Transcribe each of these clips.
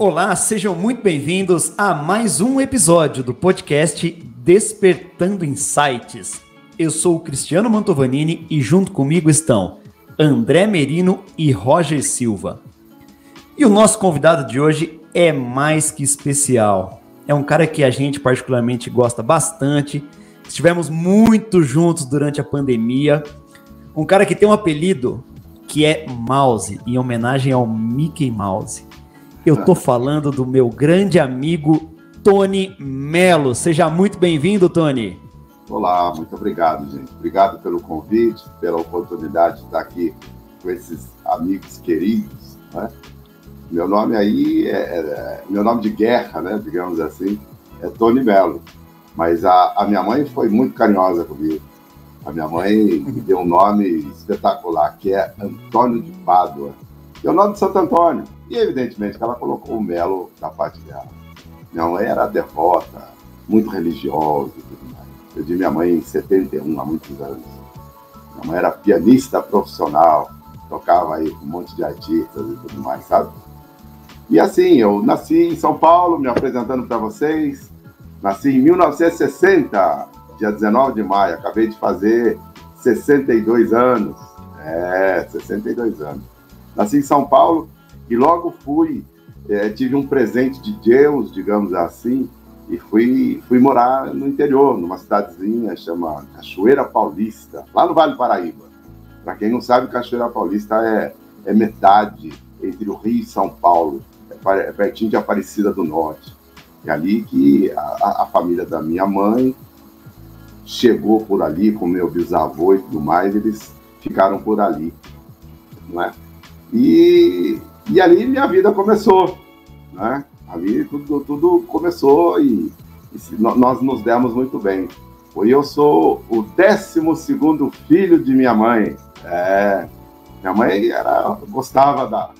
Olá, sejam muito bem-vindos a mais um episódio do podcast Despertando Insights. Eu sou o Cristiano Mantovanini e junto comigo estão André Merino e Roger Silva. E o nosso convidado de hoje é mais que especial. É um cara que a gente particularmente gosta bastante. Estivemos muito juntos durante a pandemia. Um cara que tem um apelido que é Mouse, em homenagem ao Mickey Mouse. Eu tô falando do meu grande amigo Tony Melo. Seja muito bem-vindo, Tony. Olá, muito obrigado, gente. Obrigado pelo convite, pela oportunidade de estar aqui com esses amigos queridos. Né? Meu nome aí é, é, meu nome de guerra, né? Digamos assim, é Tony Melo. Mas a, a minha mãe foi muito carinhosa comigo. A minha mãe me deu um nome espetacular, que é Antônio de Pádua. E é o nome de Santo Antônio. E evidentemente que ela colocou o Melo na parte dela. Minha mãe era devota, muito religiosa e tudo mais. Eu Perdi minha mãe em 71, há muitos anos. Minha mãe era pianista profissional, tocava aí com um monte de artistas e tudo mais, sabe? E assim, eu nasci em São Paulo, me apresentando para vocês. Nasci em 1960, dia 19 de maio. Acabei de fazer 62 anos. É, 62 anos. Nasci em São Paulo, e logo fui, é, tive um presente de Deus, digamos assim, e fui, fui morar no interior, numa cidadezinha chamada Cachoeira Paulista, lá no Vale do Paraíba. Para quem não sabe, Cachoeira Paulista é, é metade entre o Rio e São Paulo, é, é pertinho de Aparecida do Norte. É ali que a, a família da minha mãe chegou por ali com meu bisavô e tudo mais, eles ficaram por ali, não é? E e ali minha vida começou, né? Ali tudo, tudo começou e, e nós nos demos muito bem. E eu sou o 12 filho de minha mãe. É, minha mãe era, gostava da,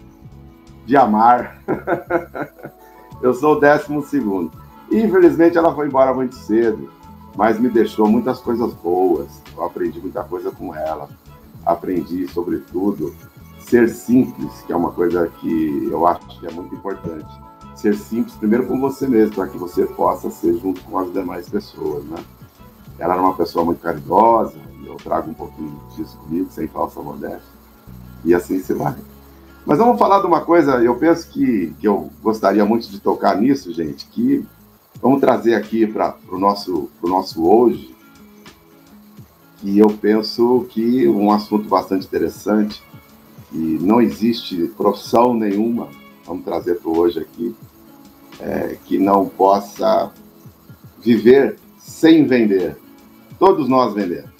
de amar. eu sou o 12. Infelizmente ela foi embora muito cedo, mas me deixou muitas coisas boas. Eu aprendi muita coisa com ela. Aprendi, sobretudo, ser simples, que é uma coisa que eu acho que é muito importante. Ser simples, primeiro com você mesmo, para que você possa ser junto com as demais pessoas, né? Ela era uma pessoa muito caridosa, e eu trago um pouquinho disso comigo, sem falsa modéstia, e assim se vai. Mas vamos falar de uma coisa, eu penso que, que eu gostaria muito de tocar nisso, gente, que vamos trazer aqui para o nosso, nosso hoje, e eu penso que um assunto bastante interessante, que não existe profissão nenhuma, vamos trazer para hoje aqui, é, que não possa viver sem vender. Todos nós vendemos,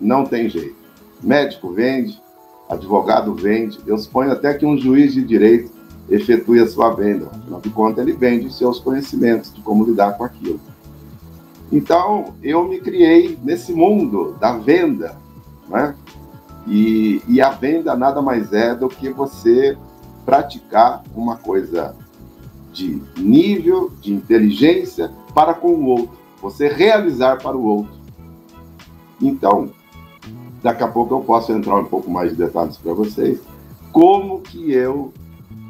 não tem jeito. Médico vende, advogado vende, eu suponho até que um juiz de direito efetue a sua venda. Afinal de contas, ele vende os seus conhecimentos de como lidar com aquilo. Então, eu me criei nesse mundo da venda, né? E, e a venda nada mais é do que você praticar uma coisa de nível, de inteligência para com o outro, você realizar para o outro. Então, daqui a pouco eu posso entrar um pouco mais de detalhes para vocês, como que eu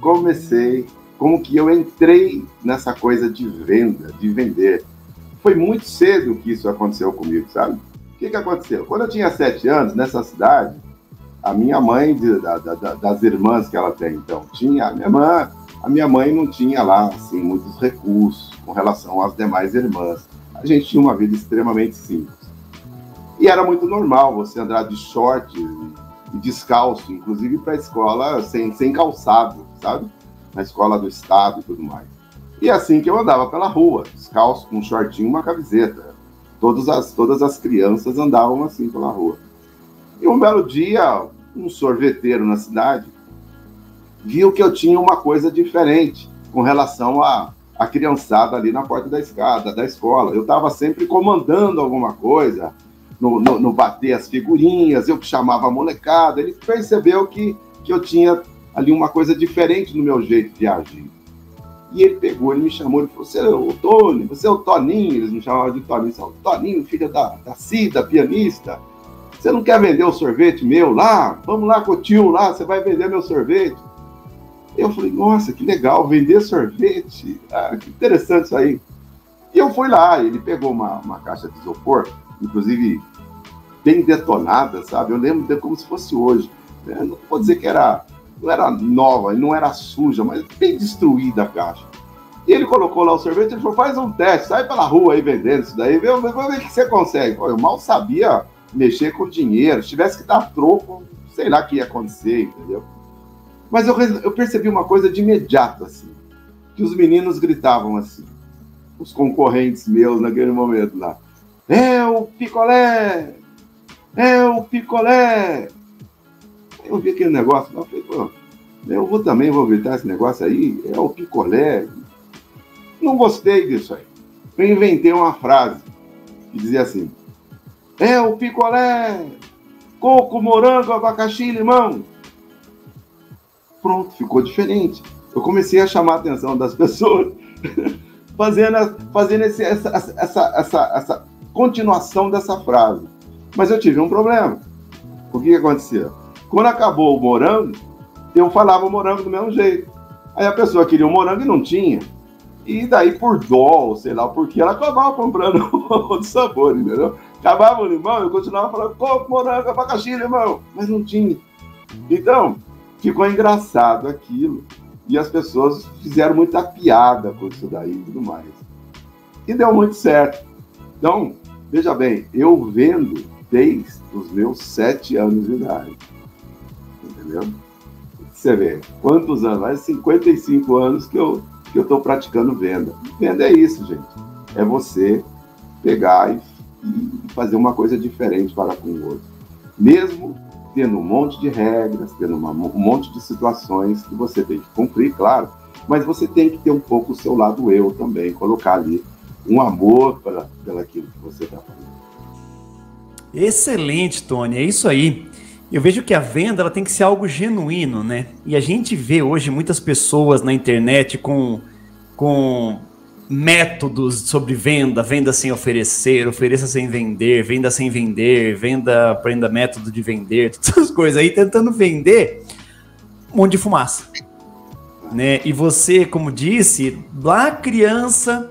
comecei, como que eu entrei nessa coisa de venda, de vender. Foi muito cedo que isso aconteceu comigo, sabe? O que, que aconteceu? Quando eu tinha sete anos, nessa cidade, a minha mãe, de, da, da, das irmãs que ela tem, então, tinha, a minha mãe, a minha mãe não tinha lá, assim, muitos recursos com relação às demais irmãs. A gente tinha uma vida extremamente simples. E era muito normal você andar de short e descalço, inclusive para a escola sem, sem calçado, sabe? Na escola do estado e tudo mais. E assim que eu andava pela rua, descalço, com um shortinho e uma camiseta. Todas as, todas as crianças andavam assim pela rua. E um belo dia, um sorveteiro na cidade viu que eu tinha uma coisa diferente com relação à, à criançada ali na porta da escada, da escola. Eu estava sempre comandando alguma coisa, no, no, no, bater as figurinhas, eu que chamava a molecada. Ele percebeu que, que eu tinha ali uma coisa diferente no meu jeito de agir. E ele pegou, ele me chamou, ele falou: Você é o Tony, você é o Toninho, eles me chamavam de Toninho, o Toninho, filho da, da Cida, pianista. Você não quer vender o sorvete meu lá? Vamos lá com o tio lá, você vai vender meu sorvete. Eu falei, nossa, que legal, vender sorvete. Ah, que interessante isso aí. E eu fui lá, ele pegou uma, uma caixa de isopor, inclusive bem detonada, sabe? Eu lembro de como se fosse hoje. Não vou dizer que era, não era nova, não era suja, mas bem destruída a caixa. E ele colocou lá o sorvete, ele falou, faz um teste, sai pela rua aí vendendo isso daí, vê, vê, vê o que você consegue. Eu mal sabia mexer com dinheiro, se tivesse que dar troco, sei lá o que ia acontecer, entendeu? Mas eu, eu percebi uma coisa de imediato, assim, que os meninos gritavam assim, os concorrentes meus naquele momento lá. É o picolé! É o picolé! Eu vi aquele negócio lá, falei, pô, eu vou também, vou gritar esse negócio aí, é o picolé. Não gostei disso aí. Eu inventei uma frase que dizia assim: É o picolé, coco, morango, abacaxi limão. Pronto, ficou diferente. Eu comecei a chamar a atenção das pessoas, fazendo, fazendo esse, essa, essa, essa, essa continuação dessa frase. Mas eu tive um problema. O que, que acontecia? Quando acabou o morango, eu falava morango do mesmo jeito. Aí a pessoa queria o morango e não tinha. E daí, por dó, sei lá porque, ela acabava comprando outro sabor, entendeu? Acabava o limão, eu continuava falando coco, morango, abacaxi, limão. Mas não tinha. Então, ficou engraçado aquilo. E as pessoas fizeram muita piada com isso daí e tudo mais. E deu muito certo. Então, veja bem, eu vendo desde os meus sete anos de idade. Entendeu? Você vê, quantos anos? Mais 55 anos que eu que eu estou praticando venda. Venda é isso, gente. É você pegar e, e fazer uma coisa diferente para com o outro. Mesmo tendo um monte de regras, tendo uma, um monte de situações que você tem que cumprir, claro, mas você tem que ter um pouco o seu lado eu também, colocar ali um amor pela, pela aquilo que você está fazendo. Excelente, Tony, é isso aí. Eu vejo que a venda ela tem que ser algo genuíno, né? E a gente vê hoje muitas pessoas na internet com, com métodos sobre venda, venda sem oferecer, ofereça sem vender, venda sem vender, venda, aprenda método de vender, todas essas coisas aí, tentando vender um monte de fumaça. Né? E você, como disse, lá criança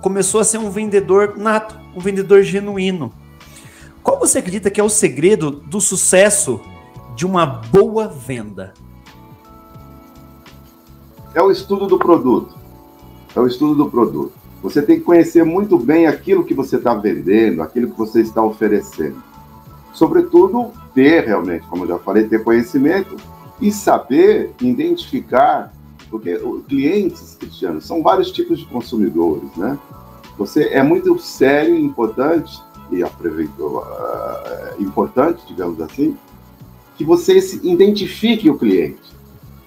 começou a ser um vendedor nato, um vendedor genuíno. Qual você acredita que é o segredo do sucesso de uma boa venda? É o estudo do produto. É o estudo do produto. Você tem que conhecer muito bem aquilo que você está vendendo, aquilo que você está oferecendo. Sobretudo, ter realmente, como eu já falei, ter conhecimento e saber identificar, porque clientes, Cristiano, são vários tipos de consumidores, né? Você é muito sério e importante e aproveitou uh, importante, digamos assim, que você identifique o cliente.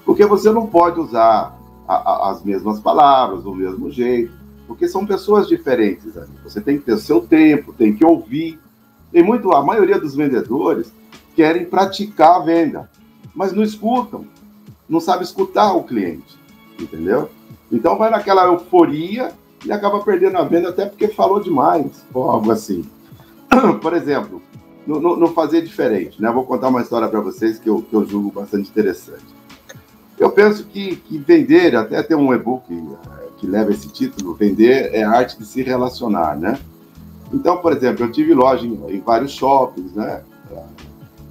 Porque você não pode usar a, a, as mesmas palavras, do mesmo jeito, porque são pessoas diferentes. Você tem que ter o seu tempo, tem que ouvir. Tem muito, a maioria dos vendedores querem praticar a venda, mas não escutam, não sabe escutar o cliente, entendeu? Então vai naquela euforia e acaba perdendo a venda até porque falou demais, ou algo assim. por exemplo, não, fazer diferente, né? Vou contar uma história para vocês que eu, que eu julgo bastante interessante. Eu penso que, que vender, até tem um e-book eh, que leva esse título, vender é a arte de se relacionar, né? Então, por exemplo, eu tive loja em, em vários shoppings, né?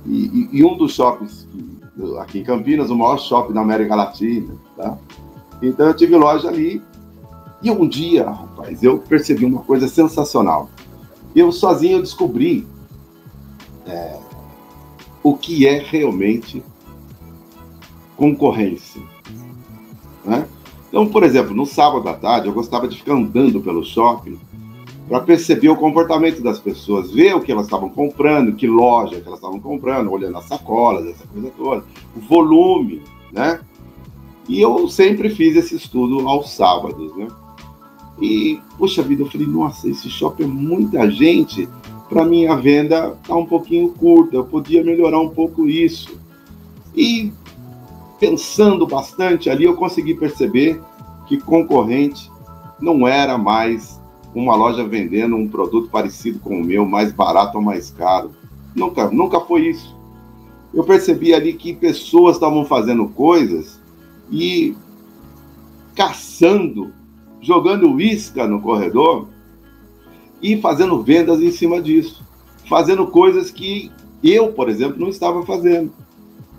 E, e, e, um dos shoppings aqui em Campinas, o maior shopping da América Latina, tá? Então eu tive loja ali e um dia, rapaz, eu percebi uma coisa sensacional eu sozinho descobri é, o que é realmente concorrência. Né? Então, por exemplo, no sábado à tarde, eu gostava de ficar andando pelo shopping para perceber o comportamento das pessoas, ver o que elas estavam comprando, que loja que elas estavam comprando, olhando as sacolas, essa coisa toda, o volume, né? E eu sempre fiz esse estudo aos sábados, né? E, poxa vida, eu falei, nossa, esse shopping é muita gente, para mim a venda tá um pouquinho curta, eu podia melhorar um pouco isso. E pensando bastante ali, eu consegui perceber que concorrente não era mais uma loja vendendo um produto parecido com o meu, mais barato ou mais caro. Nunca, nunca foi isso. Eu percebi ali que pessoas estavam fazendo coisas e caçando, jogando isca no corredor e fazendo vendas em cima disso, fazendo coisas que eu, por exemplo, não estava fazendo.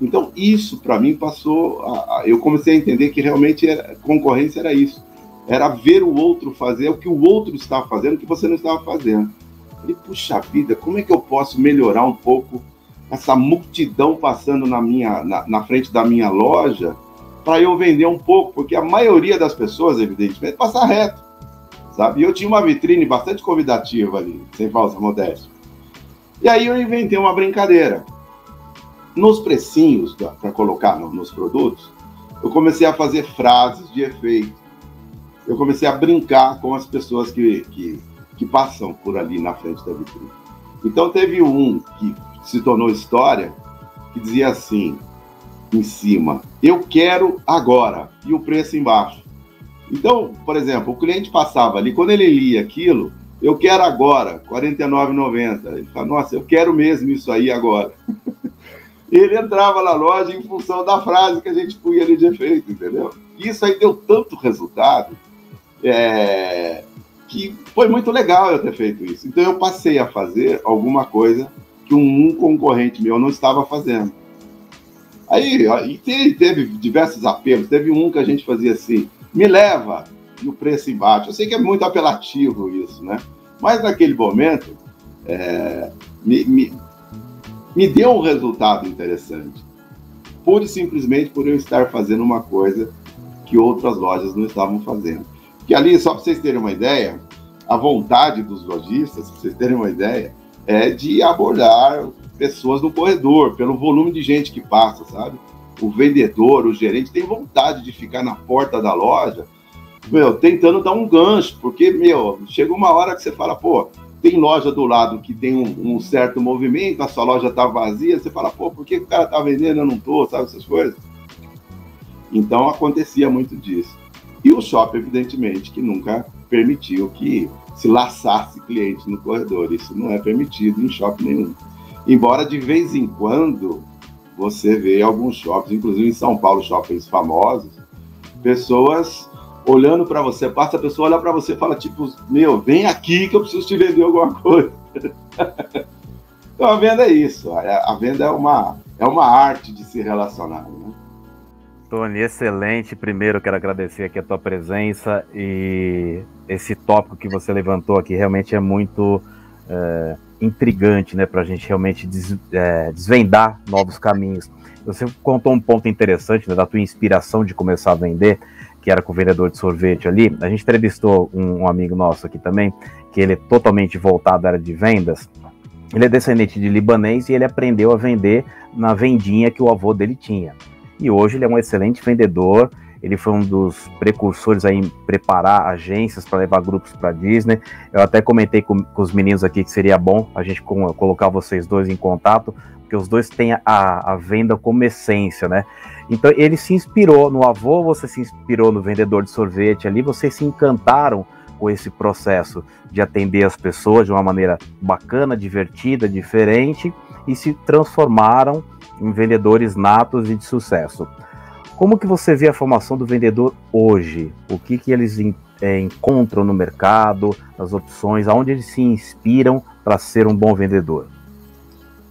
Então, isso para mim passou. A, a, eu comecei a entender que realmente era, concorrência era isso. Era ver o outro fazer o que o outro estava fazendo que você não estava fazendo. Falei, puxa vida, como é que eu posso melhorar um pouco essa multidão passando na, minha, na, na frente da minha loja para eu vender um pouco? Porque a maioria das pessoas, evidentemente, passa reto. Sabe? E eu tinha uma vitrine bastante convidativa ali, sem falsa modéstia. E aí eu inventei uma brincadeira. Nos precinhos para colocar nos produtos, eu comecei a fazer frases de efeito. Eu comecei a brincar com as pessoas que, que, que passam por ali na frente da vitrine. Então teve um que se tornou história que dizia assim em cima: Eu quero agora e o preço embaixo. Então, por exemplo, o cliente passava ali, quando ele lia aquilo, eu quero agora, R$ 49,90. Ele fala, nossa, eu quero mesmo isso aí agora. Ele entrava na loja em função da frase que a gente punha ali de efeito, entendeu? Isso aí deu tanto resultado é, que foi muito legal eu ter feito isso. Então eu passei a fazer alguma coisa que um concorrente meu não estava fazendo. Aí, aí teve diversos apelos. Teve um que a gente fazia assim: me leva e o preço embaixo. Eu sei que é muito apelativo isso, né? Mas naquele momento é, me, me, me deu um resultado interessante. Pura e simplesmente por eu estar fazendo uma coisa que outras lojas não estavam fazendo. Que ali, só para vocês terem uma ideia, a vontade dos lojistas, para vocês terem uma ideia, é de abordar pessoas no corredor, pelo volume de gente que passa, sabe? O vendedor, o gerente tem vontade de ficar na porta da loja, meu, tentando dar um gancho, porque, meu, chega uma hora que você fala, pô, tem loja do lado que tem um, um certo movimento, a sua loja tá vazia, você fala, pô, por que o cara tá vendendo, eu não tô, sabe essas coisas? Então acontecia muito disso. E o shopping, evidentemente, que nunca permitiu que se laçasse cliente no corredor. Isso não é permitido em shopping nenhum. Embora de vez em quando você vê alguns shoppings, inclusive em São Paulo, shoppings famosos, pessoas olhando para você, passa a pessoa olha para você e fala tipo, meu, vem aqui que eu preciso te vender alguma coisa. então a venda é isso, a, venda é uma é uma arte de se relacionar. Né? Tony, excelente. Primeiro quero agradecer aqui a tua presença e esse tópico que você levantou aqui realmente é muito é, intrigante, né, para a gente realmente des, é, desvendar novos caminhos. Você contou um ponto interessante né, da tua inspiração de começar a vender, que era com o vendedor de sorvete ali. A gente entrevistou um, um amigo nosso aqui também, que ele é totalmente voltado à área de vendas. Ele é descendente de libanês e ele aprendeu a vender na vendinha que o avô dele tinha. E hoje ele é um excelente vendedor. Ele foi um dos precursores aí em preparar agências para levar grupos para Disney. Eu até comentei com, com, os meninos aqui que seria bom a gente com, colocar vocês dois em contato, porque os dois têm a, a venda como essência, né? Então ele se inspirou no avô, você se inspirou no vendedor de sorvete ali, vocês se encantaram com esse processo de atender as pessoas de uma maneira bacana, divertida, diferente e se transformaram em vendedores natos e de sucesso. Como que você vê a formação do vendedor hoje? O que que eles é, encontram no mercado, as opções, aonde eles se inspiram para ser um bom vendedor?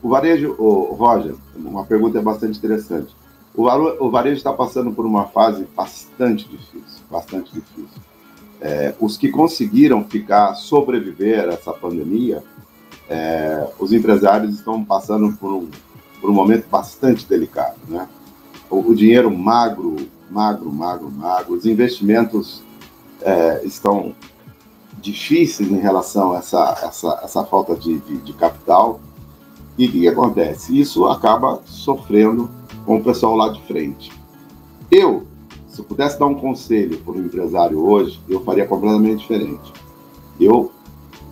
O varejo, o Roger, uma pergunta bastante interessante. O, o varejo está passando por uma fase bastante difícil, bastante difícil. É, os que conseguiram ficar, sobreviver a essa pandemia, é, os empresários estão passando por um, por um momento bastante delicado, né? O, o dinheiro magro, magro, magro, magro, os investimentos é, estão difíceis em relação a essa, essa, essa falta de, de, de capital. E o que acontece? Isso acaba sofrendo com o pessoal lá de frente. Eu, se eu pudesse dar um conselho para o empresário hoje, eu faria completamente diferente. Eu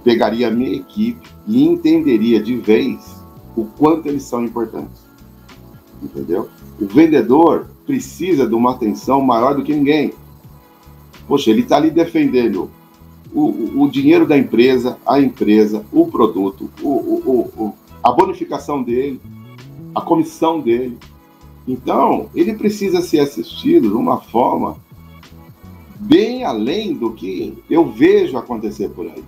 pegaria a minha equipe e entenderia de vez o quanto eles são importantes. Entendeu? O vendedor precisa de uma atenção maior do que ninguém. Poxa, ele está ali defendendo o, o, o, dinheiro da empresa, a empresa, o produto, o, a bonificação dele, a comissão dele, Então, ele precisa ser assistido de uma forma bem além do que eu vejo acontecer por aí.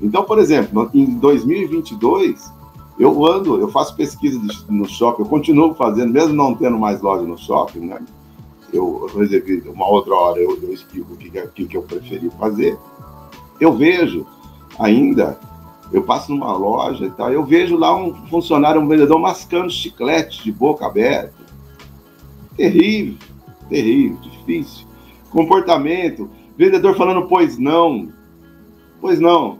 Então, por exemplo, em 2022, eu ando, eu faço pesquisa no shopping, eu continuo fazendo, mesmo não tendo mais loja no shopping, né? Eu reservei uma outra hora, eu, eu explico o que, que, que eu preferi fazer. Eu vejo ainda, eu passo numa loja e tal, eu vejo lá um funcionário, um vendedor mascando chiclete de boca aberta. Terrível, terrível, difícil. Comportamento, vendedor falando pois não, pois não.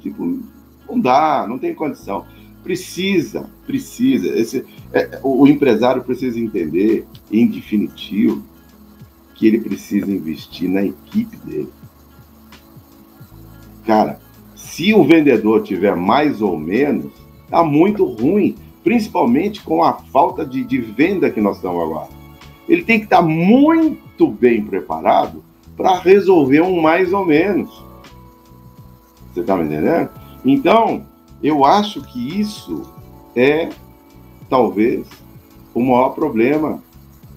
Tipo, não dá, não tem condição. Precisa, precisa. Esse, é, o, o empresário precisa entender, em definitivo, que ele precisa investir na equipe dele. Cara, se o vendedor tiver mais ou menos, tá muito ruim, principalmente com a falta de, de venda que nós estamos agora. Ele tem que estar tá muito bem preparado para resolver um mais ou menos. Você está me entendendo? Então, eu acho que isso é, talvez, o maior problema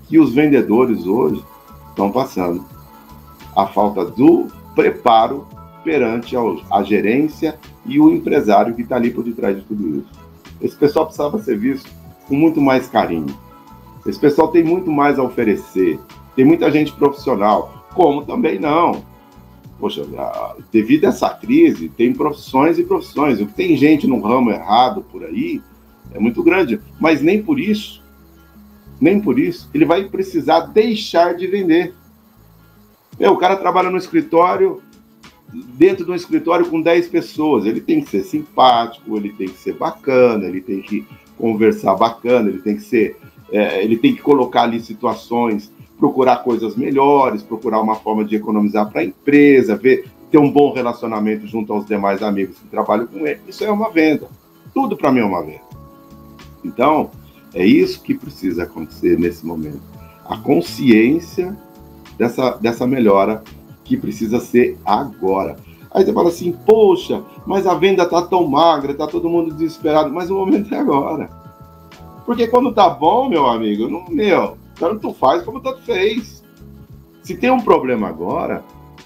que os vendedores hoje estão passando. A falta do preparo perante a gerência e o empresário que está ali por detrás de tudo isso. Esse pessoal precisava ser visto com muito mais carinho. Esse pessoal tem muito mais a oferecer. Tem muita gente profissional, como também não poxa, devido a essa crise, tem profissões e profissões. O que tem gente no ramo errado por aí é muito grande, mas nem por isso, nem por isso, ele vai precisar deixar de vender. É, o cara trabalha no escritório, dentro de um escritório com 10 pessoas, ele tem que ser simpático, ele tem que ser bacana, ele tem que conversar bacana, ele tem que ser, é, ele tem que colocar ali situações procurar coisas melhores, procurar uma forma de economizar para a empresa, ver, ter um bom relacionamento junto aos demais amigos que trabalham com ele. Isso é uma venda. Tudo para mim é uma venda. Então, é isso que precisa acontecer nesse momento. A consciência dessa, dessa melhora que precisa ser agora. Aí você fala assim, poxa, mas a venda tá tão magra, tá todo mundo desesperado, mas o momento é agora. Porque quando tá bom, meu amigo, não, meu, tanto faz como tanto fez. Se tem um problema agora,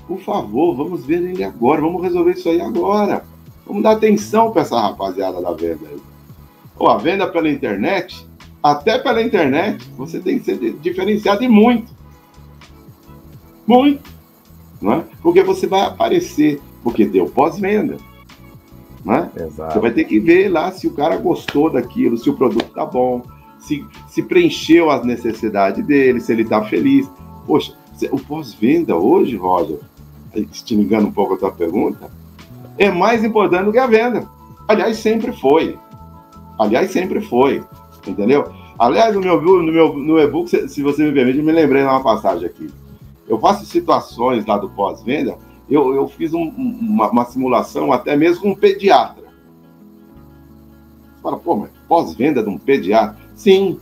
por favor, vamos ver ele agora, vamos resolver isso aí agora. Vamos dar atenção para essa rapaziada da venda aí. Ou a venda pela internet, até pela internet, você tem que ser diferenciado e muito. Muito. Não é? Porque você vai aparecer, porque deu pós-venda. Né? Você vai ter que ver lá se o cara gostou daquilo, se o produto tá bom, se, se preencheu as necessidades dele, se ele está feliz. Poxa, o pós-venda hoje, Roger, te ligando um pouco a tua pergunta, é mais importante do que a venda. Aliás, sempre foi. Aliás, sempre foi. Entendeu? Aliás, no meu, no meu no e-book, se, se você me permite, me lembrei de uma passagem aqui. Eu faço situações lá do pós-venda, eu, eu fiz um, uma, uma, simulação até mesmo com um pediatra. Você fala, pô, mas pós-venda de um pediatra? Sim,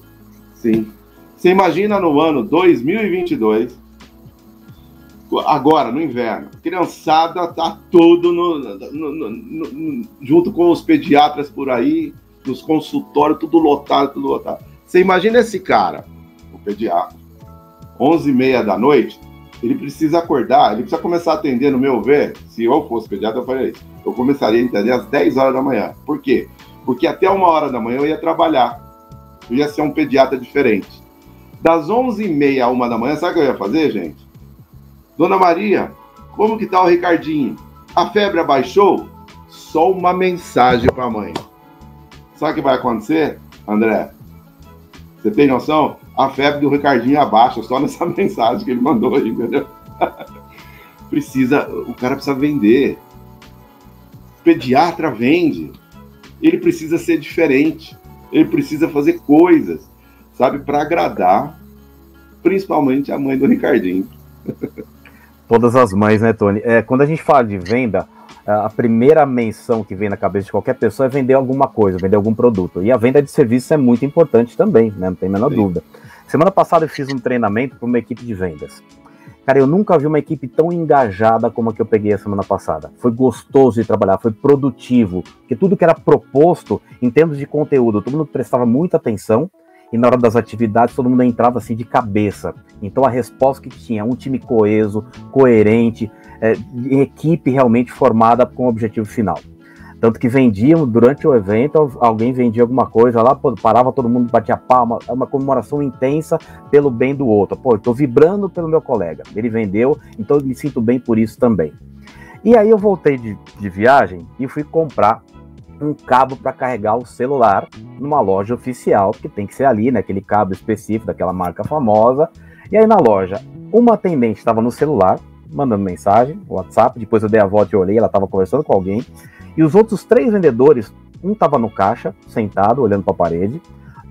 sim. Você imagina no ano 2022, agora no inverno, criançada tá tudo no, no, no, junto com os pediatras por aí, nos consultórios, tudo lotado, tudo lotado. Você imagina esse cara, o pediatra, 11 e meia da noite, ele precisa acordar, ele precisa começar a atender, no meu ver, se eu fosse pediatra, eu faria isso. Eu começaria a atender às 10 horas da manhã. Por quê? Porque até uma hora da manhã eu ia trabalhar eu ia ser um pediatra diferente. Das 11h30 a 1 da manhã, sabe o que eu ia fazer, gente? Dona Maria, como que tá o Ricardinho? A febre abaixou? Só uma mensagem para a mãe. Sabe o que vai acontecer, André? Você tem noção? A febre do Ricardinho abaixa só nessa mensagem que ele mandou aí, entendeu? precisa, o cara precisa vender. O pediatra vende. Ele precisa ser diferente ele precisa fazer coisas, sabe, para agradar, principalmente a mãe do Ricardinho. Todas as mães, né, Tony? É, quando a gente fala de venda, a primeira menção que vem na cabeça de qualquer pessoa é vender alguma coisa, vender algum produto. E a venda de serviço é muito importante também, né? Não tem a menor Sim. dúvida. Semana passada eu fiz um treinamento para uma equipe de vendas. Cara, eu nunca vi uma equipe tão engajada como a que eu peguei a semana passada. Foi gostoso de trabalhar, foi produtivo, porque tudo que era proposto em termos de conteúdo, todo mundo prestava muita atenção e na hora das atividades todo mundo entrava assim de cabeça. Então a resposta que tinha, um time coeso, coerente, é, equipe realmente formada com o objetivo final. Tanto que vendiam durante o evento, alguém vendia alguma coisa lá, parava todo mundo, batia palma, é uma comemoração intensa pelo bem do outro. Pô, eu tô vibrando pelo meu colega, ele vendeu, então eu me sinto bem por isso também. E aí eu voltei de, de viagem e fui comprar um cabo para carregar o celular numa loja oficial, que tem que ser ali, né, aquele cabo específico daquela marca famosa. E aí na loja, uma atendente estava no celular, mandando mensagem, WhatsApp, depois eu dei a volta e olhei, ela estava conversando com alguém. E os outros três vendedores, um estava no caixa, sentado, olhando para a parede,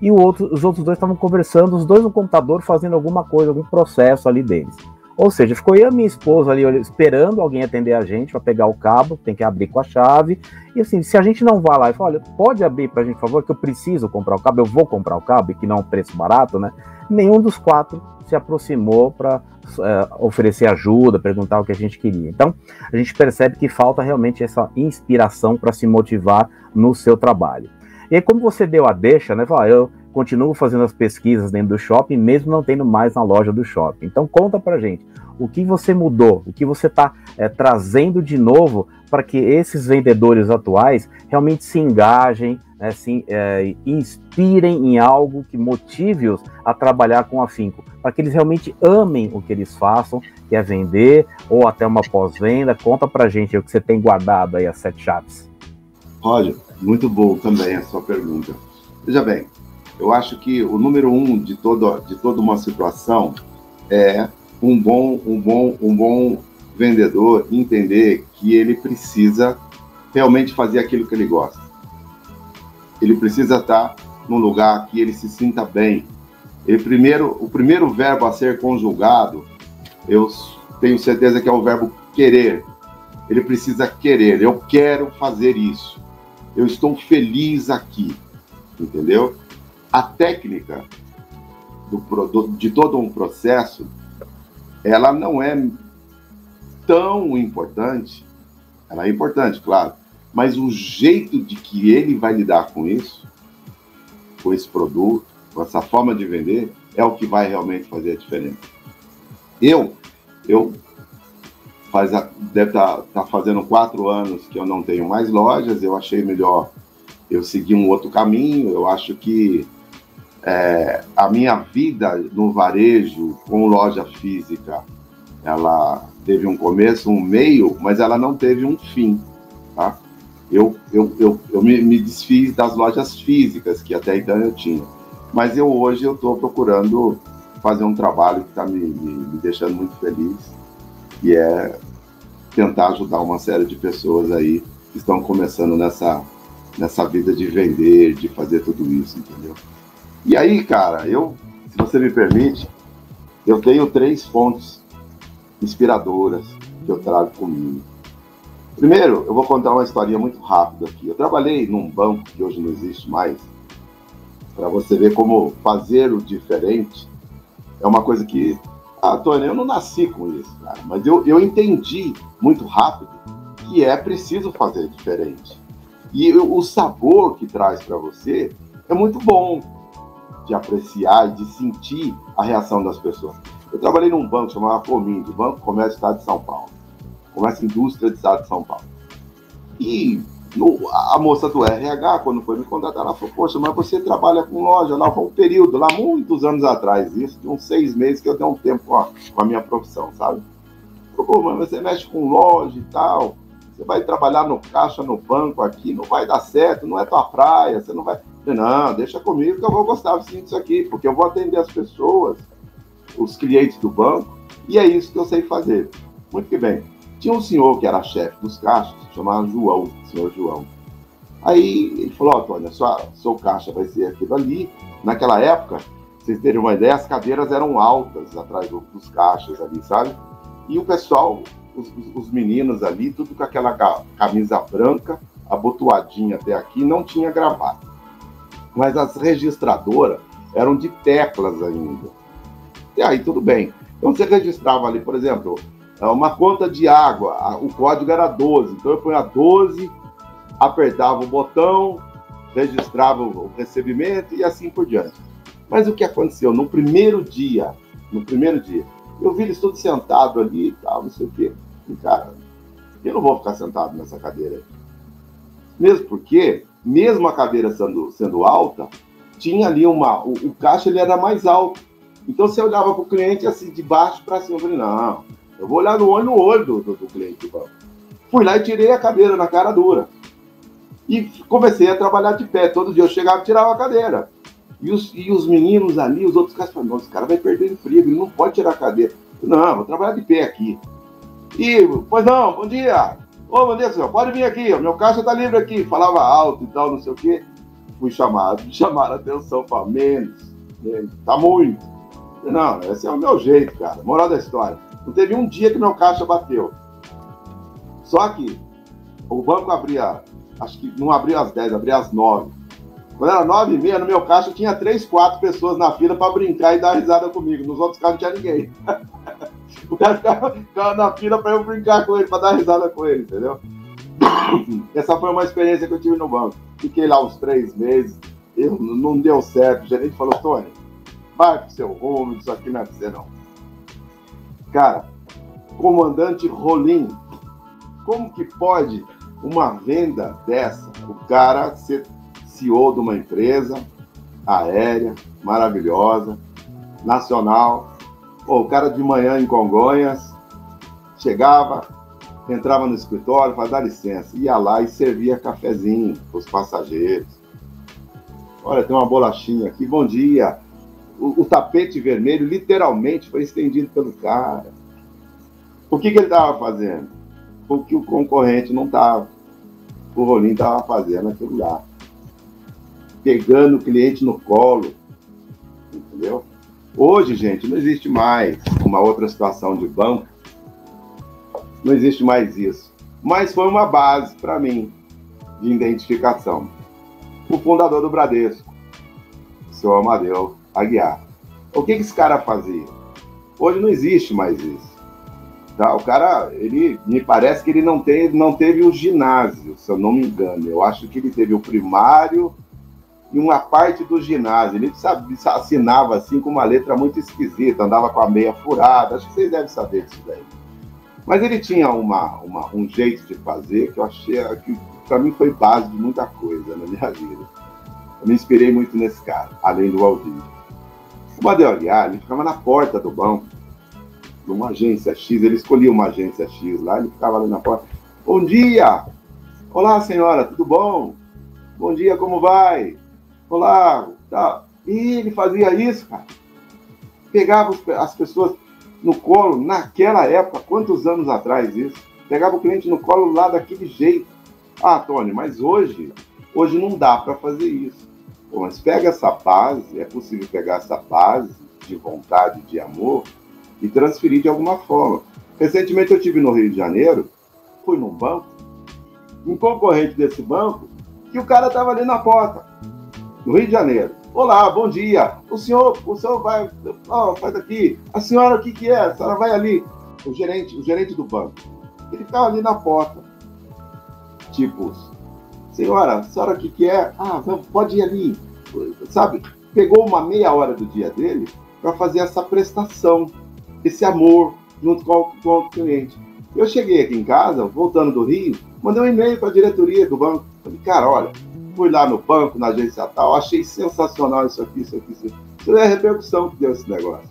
e o outro, os outros dois estavam conversando, os dois no computador, fazendo alguma coisa, algum processo ali deles. Ou seja, ficou eu e a minha esposa ali esperando alguém atender a gente para pegar o cabo, tem que abrir com a chave. E assim, se a gente não vai lá e fala, olha, pode abrir para a gente, por favor, que eu preciso comprar o cabo, eu vou comprar o cabo, e que não é um preço barato, né? Nenhum dos quatro se aproximou para oferecer ajuda, perguntar o que a gente queria. Então, a gente percebe que falta realmente essa inspiração para se motivar no seu trabalho. E aí, como você deu a deixa, né? Fala, eu continuo fazendo as pesquisas dentro do shopping, mesmo não tendo mais na loja do shopping. Então, conta para gente o que você mudou, o que você está é, trazendo de novo para que esses vendedores atuais realmente se engajem, né, se é, inspirem em algo que motive-os a trabalhar com afinco, para que eles realmente amem o que eles façam, que é vender ou até uma pós-venda. Conta para gente o que você tem guardado aí as sete chaves. Olha, muito bom também a sua pergunta. Veja bem, eu acho que o número um de, todo, de toda uma situação é um bom, um bom, um bom vendedor entender que ele precisa realmente fazer aquilo que ele gosta. Ele precisa estar num lugar que ele se sinta bem. Ele primeiro, o primeiro verbo a ser conjugado, eu tenho certeza que é o verbo querer. Ele precisa querer. Eu quero fazer isso. Eu estou feliz aqui, entendeu? A técnica do, de todo um processo ela não é tão importante. Ela é importante, claro, mas o jeito de que ele vai lidar com isso, com esse produto, com essa forma de vender, é o que vai realmente fazer a diferença. Eu, eu faz a, deve estar tá, tá fazendo quatro anos que eu não tenho mais lojas. Eu achei melhor eu seguir um outro caminho. Eu acho que é, a minha vida no varejo com loja física, ela teve um começo, um meio, mas ela não teve um fim, tá? Eu, eu, eu, eu me, me desfiz das lojas físicas que até então eu tinha, mas eu hoje eu estou procurando fazer um trabalho que está me, me, me deixando muito feliz, e é tentar ajudar uma série de pessoas aí que estão começando nessa, nessa vida de vender, de fazer tudo isso, entendeu? E aí, cara, eu, se você me permite, eu tenho três fontes inspiradoras que eu trago comigo. Primeiro, eu vou contar uma historinha muito rápida aqui. Eu trabalhei num banco que hoje não existe mais, para você ver como fazer o diferente é uma coisa que. Ah, Tony, eu não nasci com isso, cara, mas eu, eu entendi muito rápido que é preciso fazer diferente. E o sabor que traz para você é muito bom de apreciar e de sentir a reação das pessoas. Eu trabalhei num banco chamado Comind, Banco Comércio do Estado de São Paulo, Comércio Indústria do Estado de São Paulo. E no, a moça do RH, quando foi me contratar, ela falou, poxa, mas você trabalha com loja lá, foi um período, lá muitos anos atrás, isso, de uns seis meses que eu dei um tempo com a, com a minha profissão, sabe? Falou, mas você mexe com loja e tal, você vai trabalhar no caixa, no banco aqui, não vai dar certo, não é tua praia, você não vai. Não, deixa comigo que eu vou gostar sim disso aqui, porque eu vou atender as pessoas, os clientes do banco, e é isso que eu sei fazer. Muito que bem. Tinha um senhor que era chefe dos caixas, chamado João, senhor João. Aí ele falou, ó, oh, seu caixa vai ser aquilo ali. Naquela época, vocês terem uma ideia, as cadeiras eram altas atrás dos caixas ali, sabe? E o pessoal os, os, meninos ali, tudo com aquela camisa branca, abotoadinha até aqui, não tinha gravata. Mas as registradoras eram de teclas ainda. E aí tudo bem. Então você registrava ali, por exemplo, é, uma conta de água, o código era 12. Então eu punha 12, apertava o botão, registrava o recebimento e assim por diante. Mas o que aconteceu? No primeiro dia, no primeiro dia, eu vi eles todos sentados ali e tal, não sei o quê. E, cara, eu não vou ficar sentado nessa cadeira. Mesmo porque, mesmo a cadeira sendo, sendo alta, tinha ali uma. O, o caixa ele era mais alto. Então você olhava para o cliente assim, de baixo para cima. Eu falei, não, eu vou olhar no olho no olho do, do, do cliente. Fui lá e tirei a cadeira na cara dura. E comecei a trabalhar de pé. Todo dia eu chegava e tirava a cadeira. E os, e os meninos ali, os outros caras falaram, esse cara vai perder emprego, ele não pode tirar a cadeira. Não, vou trabalhar de pé aqui. E, pois não, bom dia. Ô, senhor, pode vir aqui, meu caixa está livre aqui. Falava alto e tal, não sei o quê. Fui chamado, me chamaram a atenção, para menos, menos, tá muito. Não, esse é o meu jeito, cara. Moral da história. Não teve um dia que meu caixa bateu. Só que o banco abria, acho que não abria às 10, abria às 9. Quando era 9 e meia, no meu caixa tinha 3, 4 pessoas na fila para brincar e dar risada comigo. Nos outros casos não tinha ninguém. o cara ficava, na fila para eu brincar com ele, para dar risada com ele, entendeu? Essa foi uma experiência que eu tive no banco. Fiquei lá uns três meses, eu, não deu certo. O gerente falou, Tony, vai pro seu rumo, isso aqui não é pra você não. Cara, comandante Rolim, como que pode uma venda dessa, o cara ser CEO de uma empresa aérea, maravilhosa, nacional, Pô, o cara de manhã em Congonhas chegava, entrava no escritório, para dar licença, ia lá e servia cafezinho para os passageiros. Olha, tem uma bolachinha aqui, bom dia o, o, tapete vermelho literalmente foi estendido pelo cara. O que, que ele estava fazendo? O que o concorrente não estava. O Rolim estava fazendo aquilo lá. Pegando o cliente no colo. Entendeu? Hoje, gente, não existe mais uma outra situação de banco. Não existe mais isso. Mas foi uma base para mim de identificação. O fundador do Bradesco, o seu Amadeu Aguiar. O que, que esse cara fazia? Hoje não existe mais isso. Tá? O cara, ele me parece que ele não não teve o ginásio, se eu não me engano. Eu acho que ele teve o primário e uma parte do ginásio. Ele sabe, assinava assim com uma letra muito esquisita, andava com a meia furada. Acho que vocês devem saber disso daí. Mas ele tinha uma, uma um jeito de fazer que eu achei que para mim foi base de muita coisa na minha vida. Eu me inspirei muito nesse cara, além do Aldir. O Madeu Aguiar, ele ficava na porta do banco, numa agência X, ele escolhia uma agência X lá, ele ficava ali na porta. Bom dia! Olá, senhora, tudo bom? Bom dia, como vai? Olá, tá. E ele fazia isso, cara. Pegava as pessoas no colo, naquela época, quantos anos atrás isso? Pegava o cliente no colo lá daquele jeito. Ah, Tony, mas hoje, hoje não dá para fazer isso. Mas pega essa base, é possível pegar essa base de vontade, de amor e transferir de alguma forma. Recentemente eu tive no Rio de Janeiro, fui num banco, um concorrente desse banco, que o cara estava ali na porta, no Rio de Janeiro. Olá, bom dia. O senhor, o senhor vai, oh, faz aqui. A senhora, o que que é? A senhora vai ali. O gerente, o gerente do banco. Ele estava ali na porta. Tipo, Senhora, a senhora o que, que é? Ah, pode ir ali. Sabe? Pegou uma meia hora do dia dele para fazer essa prestação, esse amor junto com, com o cliente. Eu cheguei aqui em casa, voltando do Rio, mandei um e-mail para a diretoria do banco. Falei, cara, olha, fui lá no banco, na agência tal, achei sensacional isso aqui, isso aqui, isso aqui. Isso é a repercussão que deu esse negócio.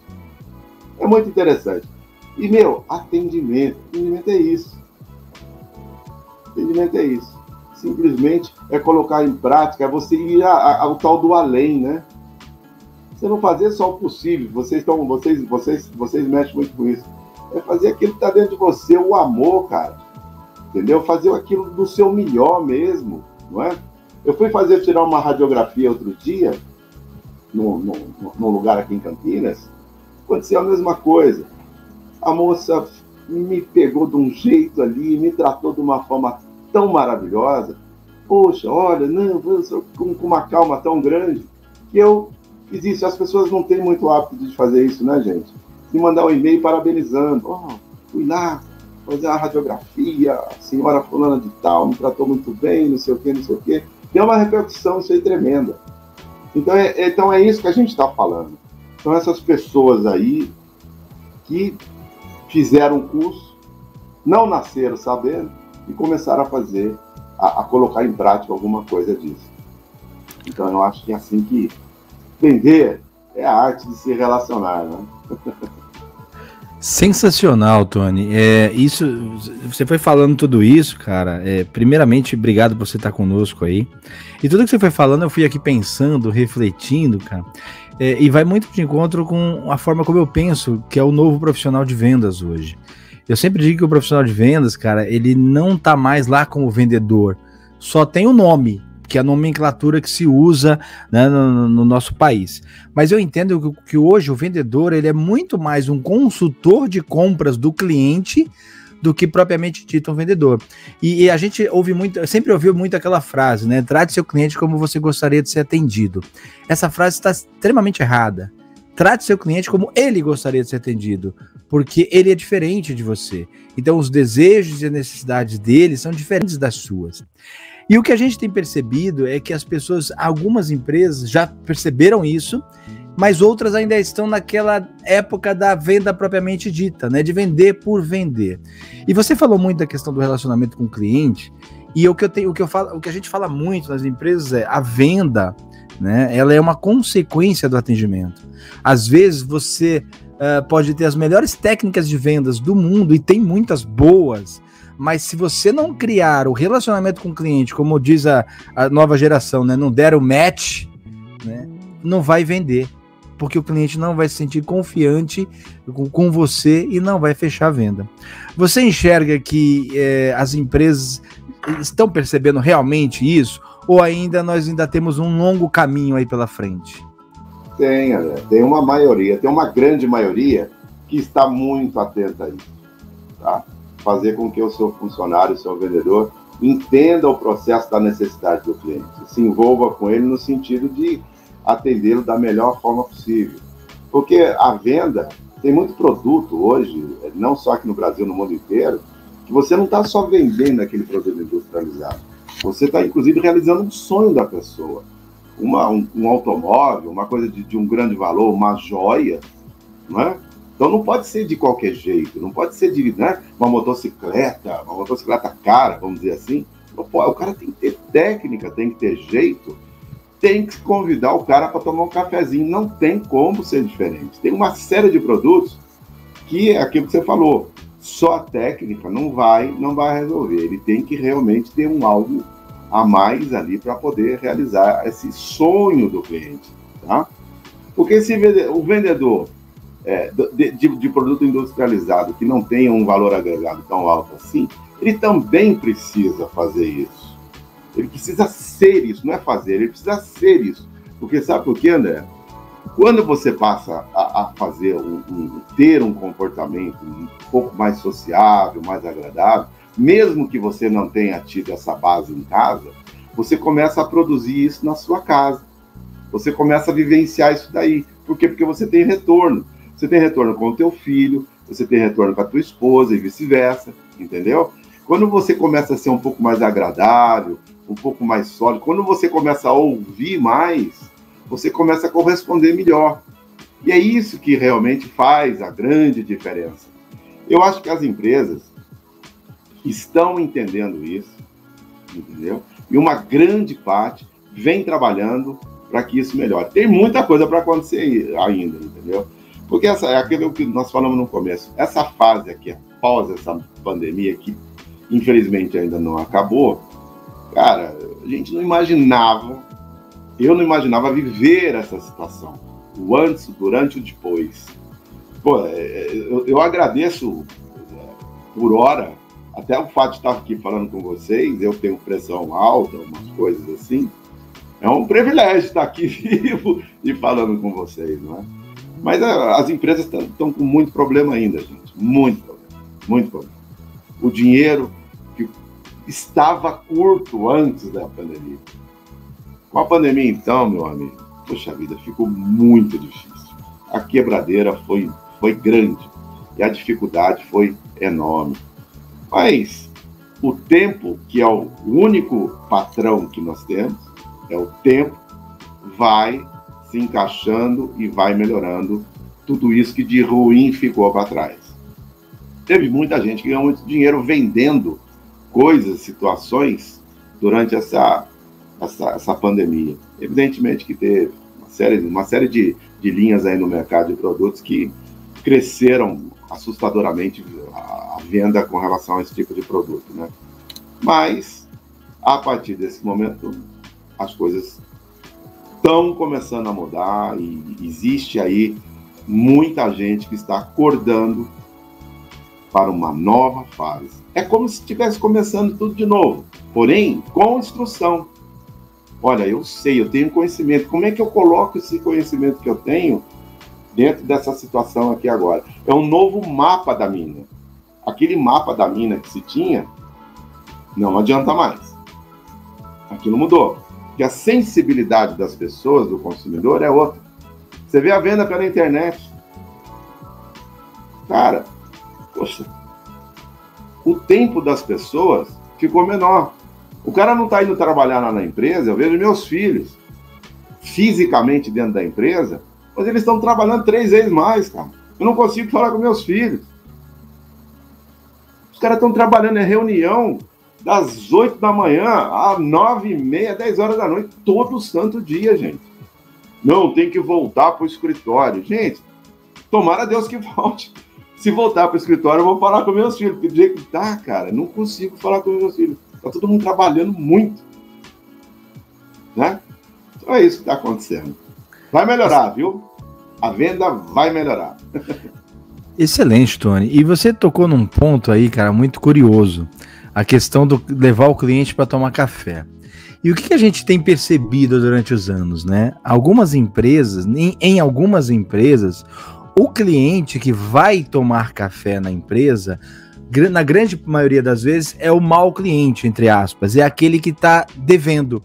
É muito interessante. E, meu, atendimento. Atendimento é isso. Atendimento é isso simplesmente é colocar em prática, é você ir ao tal do além, né? Você não fazer só o possível, vocês estão, vocês, vocês, vocês mexem muito com isso. É fazer aquilo que está dentro de você, o amor, cara. Entendeu? Fazer aquilo do seu melhor mesmo, não é? Eu fui fazer tirar uma radiografia outro dia, num, lugar aqui em Campinas, aconteceu a mesma coisa. A moça me pegou de um jeito ali, me tratou de uma forma tão maravilhosa. Poxa, olha, não, com, com uma calma tão grande, que eu fiz isso. As pessoas não têm muito hábito de fazer isso, né, gente? De mandar um e-mail parabenizando. Oh, fui lá fazer a radiografia, a senhora fulana de tal me tratou muito bem, não sei o quê, não sei o quê. Deu uma repercussão isso aí tremenda. Então é, então é isso que a gente está falando. São essas pessoas aí que fizeram um curso, não nasceram sabendo e começaram a fazer, a, a colocar em prática alguma coisa disso. Então eu acho que é assim que vender é a arte de se relacionar, né? Sensacional, Tony. É, isso, você foi falando tudo isso, cara. É, primeiramente, obrigado por você estar conosco aí. E tudo que você foi falando, eu fui aqui pensando, refletindo, cara. É, e vai muito de encontro com a forma como eu penso, que é o novo profissional de vendas hoje. Eu sempre digo que o profissional de vendas, cara, ele não tá mais lá como vendedor, só tem o nome, que é a nomenclatura que se usa né, no, no, nosso país. Mas eu entendo que, que, hoje o vendedor ele é muito mais um consultor de compras do cliente do que propriamente dito um vendedor. E, e a gente ouve muito, sempre ouviu muito aquela frase, né? Trate seu cliente como você gostaria de ser atendido. Essa frase está extremamente errada. Trate seu cliente como ele gostaria de ser atendido, porque ele é diferente de você. Então, os desejos e as necessidades dele são diferentes das suas. E o que a gente tem percebido é que as pessoas, algumas empresas já perceberam isso, mas outras ainda estão naquela época da venda propriamente dita, né? De vender por vender. E você falou muito da questão do relacionamento com o cliente, e o que eu tenho, o que eu falo, o que a gente fala muito nas empresas é a venda, né? Ela é uma consequência do atendimento. Às vezes você uh, pode ter as melhores técnicas de vendas do mundo e tem muitas boas, mas se você não criar o relacionamento com o cliente, como diz a, a nova geração, né, não der o match, né, não vai vender, porque o cliente não vai se sentir confiante com, com você e não vai fechar a venda. Você enxerga que é, as empresas estão percebendo realmente isso, ou ainda nós ainda temos um longo caminho aí pela frente? Tem, tem uma maioria, tem uma grande maioria que está muito atenta a isso. Tá? Fazer com que o seu funcionário, o seu vendedor, entenda o processo da necessidade do cliente, se envolva com ele no sentido de atendê-lo da melhor forma possível. Porque a venda tem muito produto hoje, não só aqui no Brasil, no mundo inteiro, que você não está só vendendo aquele produto industrializado. Você está, inclusive, realizando um sonho da pessoa. Uma, um, um automóvel, uma coisa de, de um grande valor, uma joia, não é? Então não pode ser de qualquer jeito, não pode ser de né, uma motocicleta, uma motocicleta cara, vamos dizer assim. Não pode, o cara tem que ter técnica, tem que ter jeito, tem que convidar o cara para tomar um cafezinho. Não tem como ser diferente. Tem uma série de produtos que é aquilo que você falou. Só a técnica não vai, não vai resolver. Ele tem que realmente ter um algo a mais ali para poder realizar esse sonho do cliente, tá? Porque se o vendedor é, de, de, produto industrializado que não tenha um valor agregado tão alto assim, ele também precisa fazer isso. Ele precisa ser isso, não é fazer, ele precisa ser isso. Porque sabe por quê, André? Quando você passa a, a fazer um, um, ter um comportamento um pouco mais sociável, mais agradável, mesmo que você não tenha tido essa base em casa, você começa a produzir isso na sua casa. Você começa a vivenciar isso daí. Por quê? Porque você tem retorno. Você tem retorno com o teu filho, você tem retorno com a tua esposa e vice-versa, entendeu? Quando você começa a ser um pouco mais agradável, um pouco mais sólido, quando você começa a ouvir mais, você começa a corresponder melhor. E é isso que realmente faz a grande diferença. Eu acho que as empresas estão entendendo isso, entendeu? E uma grande parte vem trabalhando para que isso melhore. Tem muita coisa para acontecer ainda, entendeu? Porque essa é aquilo que nós falamos no começo. Essa fase aqui, após essa pandemia, que infelizmente ainda não acabou, cara, a gente não imaginava, eu não imaginava viver essa situação. O antes, o durante e o depois. Pô, é, é, eu, agradeço é, por hora, até o fato de estar aqui falando com vocês, eu tenho pressão alta, umas coisas assim. É um privilégio estar aqui vivo e falando com vocês, não é? Mas a, as empresas estão com muito problema ainda, gente. Muito problema. Muito problema. O dinheiro que estava curto antes da pandemia. Com a pandemia, então, meu amigo, poxa vida, ficou muito difícil. A quebradeira foi, foi grande e a dificuldade foi enorme. Mas o tempo, que é o único patrão que nós temos, é o tempo, vai se encaixando e vai melhorando tudo isso que de ruim ficou para trás. Teve muita gente que ganhou muito dinheiro vendendo coisas, situações durante essa, essa, essa pandemia. Evidentemente que teve uma série, uma série de, de linhas aí no mercado de produtos que cresceram assustadoramente a, venda com relação a esse tipo de produto, né? Mas, a partir desse momento, as coisas estão começando a mudar e existe aí muita gente que está acordando para uma nova fase. É como se estivesse começando tudo de novo, porém com instrução. Olha, eu sei, eu tenho conhecimento. Como é que eu coloco esse conhecimento que eu tenho dentro dessa situação aqui agora? É um novo mapa da mina. Aquele mapa da mina que se tinha, não adianta mais. Aquilo mudou que a sensibilidade das pessoas, do consumidor, é outra. Você vê a venda pela internet. Cara, poxa, o tempo das pessoas ficou menor. O cara não está indo trabalhar lá na empresa, eu vejo meus filhos fisicamente dentro da empresa, mas eles estão trabalhando três vezes mais, cara. Eu não consigo falar com meus filhos. Os caras estão trabalhando em reunião das 8 da manhã às 9 e meia, 10 horas da noite, todo santo dia, gente. Não, tem que voltar para o escritório. Gente, tomara Deus que volte. Se voltar para o escritório, eu vou falar com meus filhos. Porque do jeito que tá, cara, não consigo falar com meus filhos. Tá todo mundo trabalhando muito. Né? Então é isso que está acontecendo. Vai melhorar, viu? A venda vai melhorar. Excelente, Tony. E você tocou num ponto aí, cara, muito curioso a questão do levar o cliente para tomar café. E o que, que, a gente tem percebido durante os anos, né? Algumas empresas, em, em algumas empresas, o cliente que vai tomar café na empresa, na grande maioria das vezes, é o mau cliente, entre aspas, é aquele que está devendo.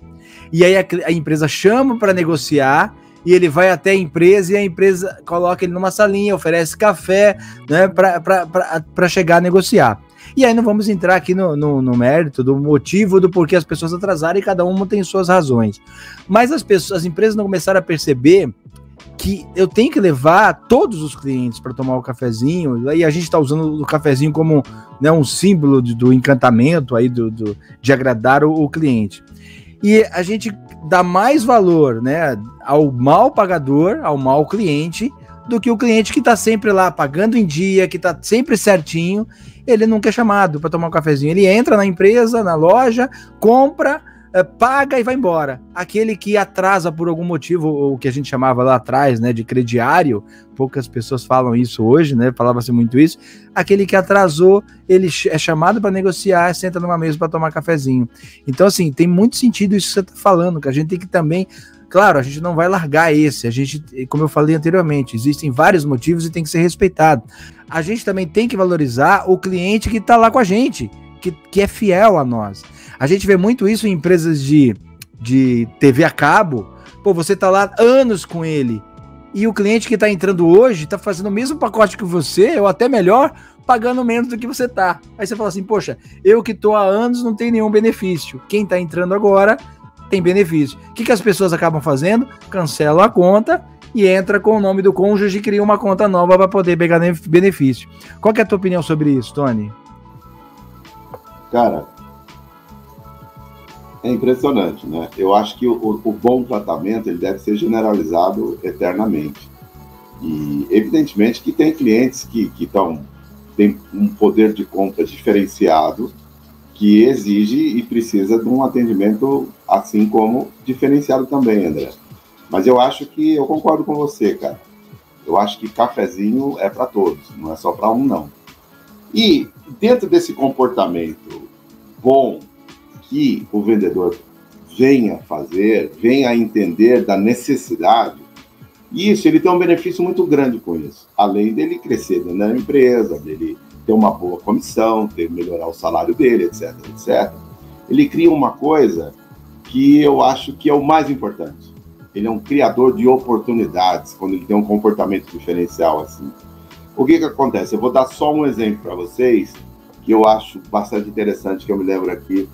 E aí a, a empresa chama para negociar e ele vai até a empresa e a empresa coloca ele numa salinha, oferece café né, para chegar a negociar. E aí não vamos entrar aqui no, no, no, mérito do motivo do porquê as pessoas atrasaram e cada uma tem suas razões. Mas as pessoas, as empresas não começaram a perceber que eu tenho que levar todos os clientes para tomar o cafezinho, e a gente está usando o cafezinho como né, um símbolo de, do encantamento aí do, do de agradar o, o, cliente. E a gente dá mais valor né, ao mal pagador, ao mal cliente, do que o cliente que está sempre lá pagando em dia, que está sempre certinho, ele nunca é chamado para tomar um cafezinho. Ele entra na empresa, na loja, compra, é, paga e vai embora. Aquele que atrasa por algum motivo, o que a gente chamava lá atrás, né, de crediário, poucas pessoas falam isso hoje, né, falava-se muito isso. Aquele que atrasou, ele é chamado para negociar, senta numa mesa para tomar cafezinho. Então, assim, tem muito sentido isso que você está falando, que a gente tem que também Claro, a gente não vai largar esse. A gente, como eu falei anteriormente, existem vários motivos e tem que ser respeitado. A gente também tem que valorizar o cliente que está lá com a gente, que, que é fiel a nós. A gente vê muito isso em empresas de, de TV a cabo. Pô, você está lá anos com ele e o cliente que está entrando hoje está fazendo o mesmo pacote que você, ou até melhor, pagando menos do que você tá. Aí você fala assim, poxa, eu que tô há anos não tenho nenhum benefício. Quem está entrando agora tem benefício. O que, que as pessoas acabam fazendo? Cancelam a conta e entra com o nome do cônjuge e cria uma conta nova para poder pegar benefício. Qual é a tua opinião sobre isso, Tony? Cara, é impressionante, né? Eu acho que o, o bom tratamento ele deve ser generalizado eternamente. E evidentemente que tem clientes que estão têm um poder de compra diferenciado que exige e precisa de um atendimento assim como diferenciado também, André. Mas eu acho que eu concordo com você, cara. Eu acho que cafezinho é para todos, não é só para um não. E dentro desse comportamento bom que o vendedor venha fazer, venha entender da necessidade, isso ele tem um benefício muito grande com isso. Além dele crescer dentro da empresa, dele ter uma boa comissão, ter melhorar o salário dele, etc, etc. Ele cria uma coisa que eu acho que é o mais importante. Ele é um criador de oportunidades quando ele tem um comportamento diferencial assim. O que que acontece? Eu vou dar só um exemplo para vocês que eu acho bastante interessante que eu me lembro aqui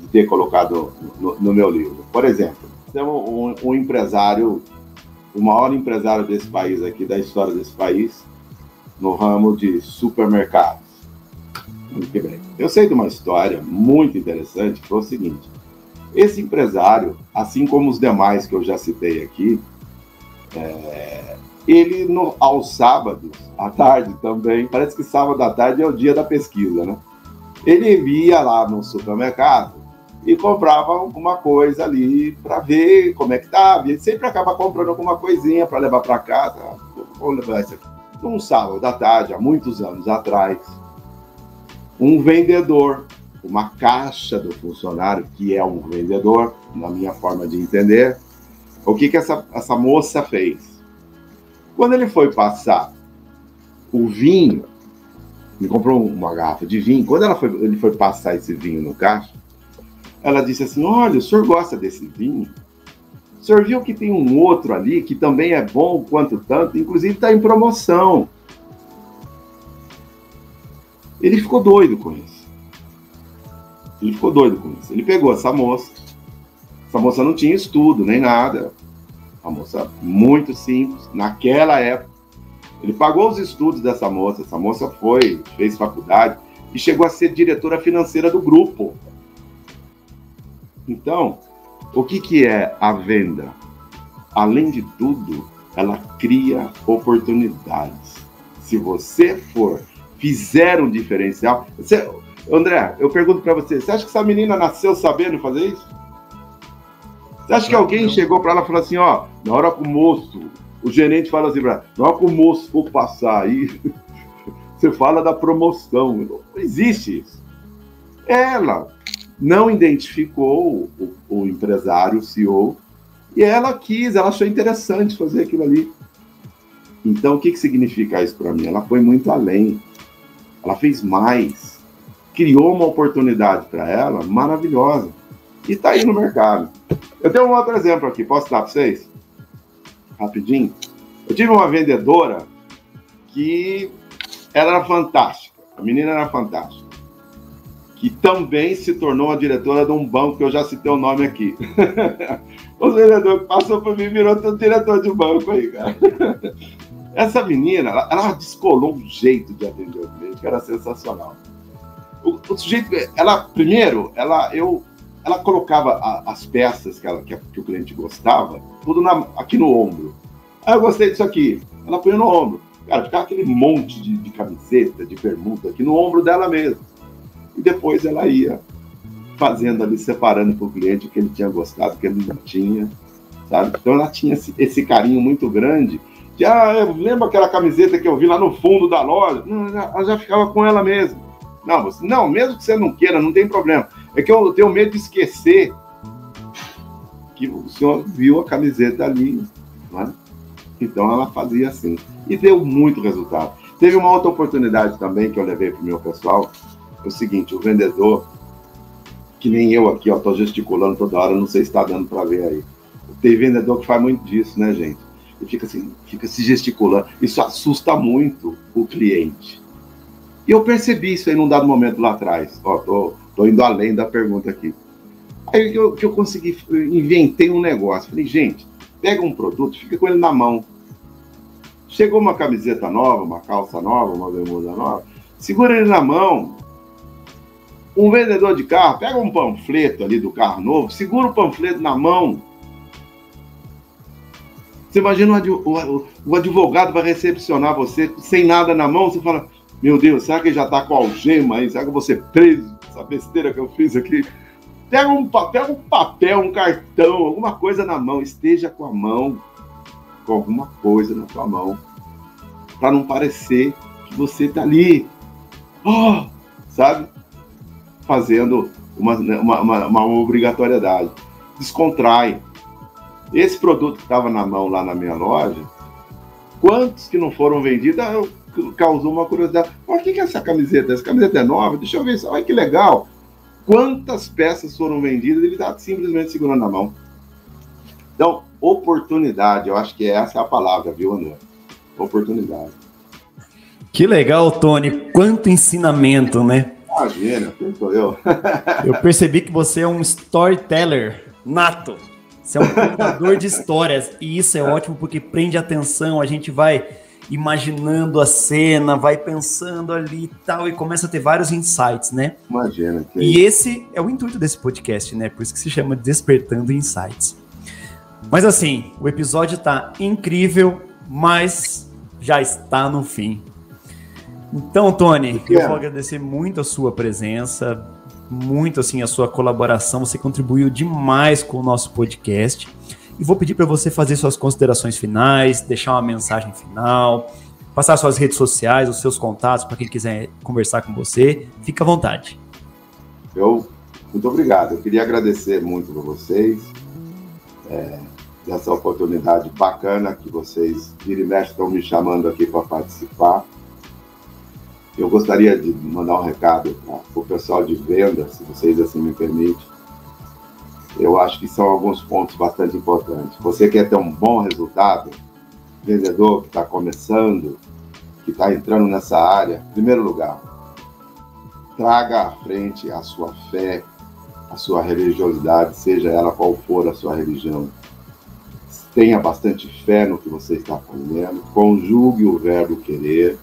de ter colocado no, no meu livro. Por exemplo, temos um, um empresário, o maior empresário desse país aqui, da história desse país, no ramo de supermercados. Muito bem. Eu sei de uma história muito interessante, que foi o seguinte: esse empresário, assim como os demais que eu já citei aqui, é, ele no, aos sábados, à tarde também, parece que sábado à tarde é o dia da pesquisa, né? Ele ia lá no supermercado e comprava alguma coisa ali para ver como é que estava. Ele sempre acaba comprando alguma coisinha para levar para casa. Vou levar isso aqui. Num sábado à tarde, há muitos anos atrás, um vendedor, uma caixa do funcionário, que é um vendedor, na minha forma de entender, o que, que essa, essa moça fez? Quando ele foi passar o vinho, ele comprou uma garrafa de vinho. Quando ela foi, ele foi passar esse vinho no caixa, ela disse assim: Olha, o senhor gosta desse vinho? O senhor viu que tem um outro ali que também é bom quanto tanto, inclusive está em promoção. Ele ficou doido com isso. Ele ficou doido com isso. Ele pegou essa moça. Essa moça não tinha estudo nem nada. Uma moça muito simples, naquela época. Ele pagou os estudos dessa moça. Essa moça foi, fez faculdade e chegou a ser diretora financeira do grupo. Então, o que, que é a venda? Além de tudo, ela cria oportunidades. Se você for, fizer um diferencial. Você, André, eu pergunto para você: você acha que essa menina nasceu sabendo fazer isso? Você acha que alguém chegou para ela e falou assim, ó, na hora que o moço, o gerente fala assim para na hora que o moço for passar aí, você fala da promoção. Não existe isso. Ela não identificou o, o empresário, o CEO, e ela quis, ela achou interessante fazer aquilo ali. Então, o que, que significa isso para mim? Ela foi muito além. Ela fez mais. Criou uma oportunidade para ela maravilhosa. E está aí no mercado. Eu tenho um outro exemplo aqui, posso dar para vocês? Rapidinho. Eu tive uma vendedora que ela era fantástica. A menina era fantástica. Que também se tornou a diretora de um banco que eu já citei o nome aqui. o vendedor que passou por mim virou diretor de banco aí, cara. Essa menina, ela, ela descolou um jeito de atender o cliente que era sensacional. O, o sujeito, ela, primeiro, ela, eu ela colocava a, as peças que, ela, que, que, o cliente gostava, tudo na, aqui no ombro. Ah, eu gostei disso aqui. Ela põe no ombro. Cara, ficava aquele monte de, de camiseta, de bermuda aqui no ombro dela mesmo. E depois ela ia fazendo ali, separando para o cliente o que ele tinha gostado, o que ele não tinha, sabe? Então ela tinha esse, esse carinho muito grande de, ah, lembra aquela camiseta que eu vi lá no fundo da loja? Não, ela já ficava com ela mesmo. Não, você, não, mesmo que você não queira, não tem problema. É que eu tenho medo de esquecer que o senhor viu a camiseta ali. Né? Então ela fazia assim. E deu muito resultado. Teve uma outra oportunidade também que eu levei para o meu pessoal. É o seguinte, o vendedor, que nem eu aqui, ó, tô gesticulando toda hora, não sei se está dando para ver aí. Tem vendedor que faz muito disso, né, gente? E fica assim, fica se gesticulando. Isso assusta muito o cliente. E eu percebi isso aí num dado momento lá atrás. Ó, tô, tô indo além da pergunta aqui. Aí que eu, que eu consegui, inventei um negócio. Falei, gente, pega um produto, fica com ele na mão. Chegou uma camiseta nova, uma calça nova, uma bermuda nova, segura ele na mão. Um vendedor de carro, pega um panfleto ali do carro novo, segura o panfleto na mão. Você imagina o, advogado vai recepcionar você sem nada na mão, você fala, meu Deus, será que ele já está com algema aí? Será que eu vou ser preso? Essa besteira que eu fiz aqui. Pega um, pega um papel, um cartão, alguma coisa na mão. Esteja com a mão, com alguma coisa na sua mão. Para não parecer que você está ali. Oh, sabe? Fazendo uma, uma, uma, uma obrigatoriedade. Descontrai. Esse produto que estava na mão lá na minha loja, quantos que não foram vendidos? Ah, causou uma curiosidade. Por que, que essa camiseta? Essa camiseta é nova? Deixa eu ver isso. Olha que legal. Quantas peças foram vendidas? Ele está simplesmente segurando na mão. Então, oportunidade, eu acho que essa é a palavra, viu, André? Oportunidade. Que legal, Tony. Quanto ensinamento, né? Imagina, sou eu. eu percebi que você é um storyteller nato. Você é um contador de histórias. E isso é ótimo porque prende atenção. A gente vai imaginando a cena, vai pensando ali e tal, e começa a ter vários insights, né? Imagina. Que... E esse é o intuito desse podcast, né? Por isso que se chama Despertando Insights. Mas assim, o episódio tá incrível, mas já está no fim. Então, Tony, eu vou agradecer muito a sua presença, muito assim a sua colaboração. Você contribuiu demais com o nosso podcast. E vou pedir para você fazer suas considerações finais, deixar uma mensagem final, passar suas redes sociais, os seus contatos para quem quiser conversar com você. Fica à vontade. Eu, muito obrigado. Eu queria agradecer muito para vocês. É, dessa oportunidade bacana que vocês, vira e mexe, estão me chamando aqui para participar. Eu gostaria de mandar um recado para o pessoal de venda, se vocês assim me permitem eu acho que são alguns pontos bastante importantes. Você quer ter um bom resultado, vendedor que está começando, que está entrando nessa área, em primeiro lugar, traga à frente a sua fé, a sua religiosidade, seja ela qual for a sua religião. Tenha bastante fé no que você está fazendo, conjugue o verbo querer.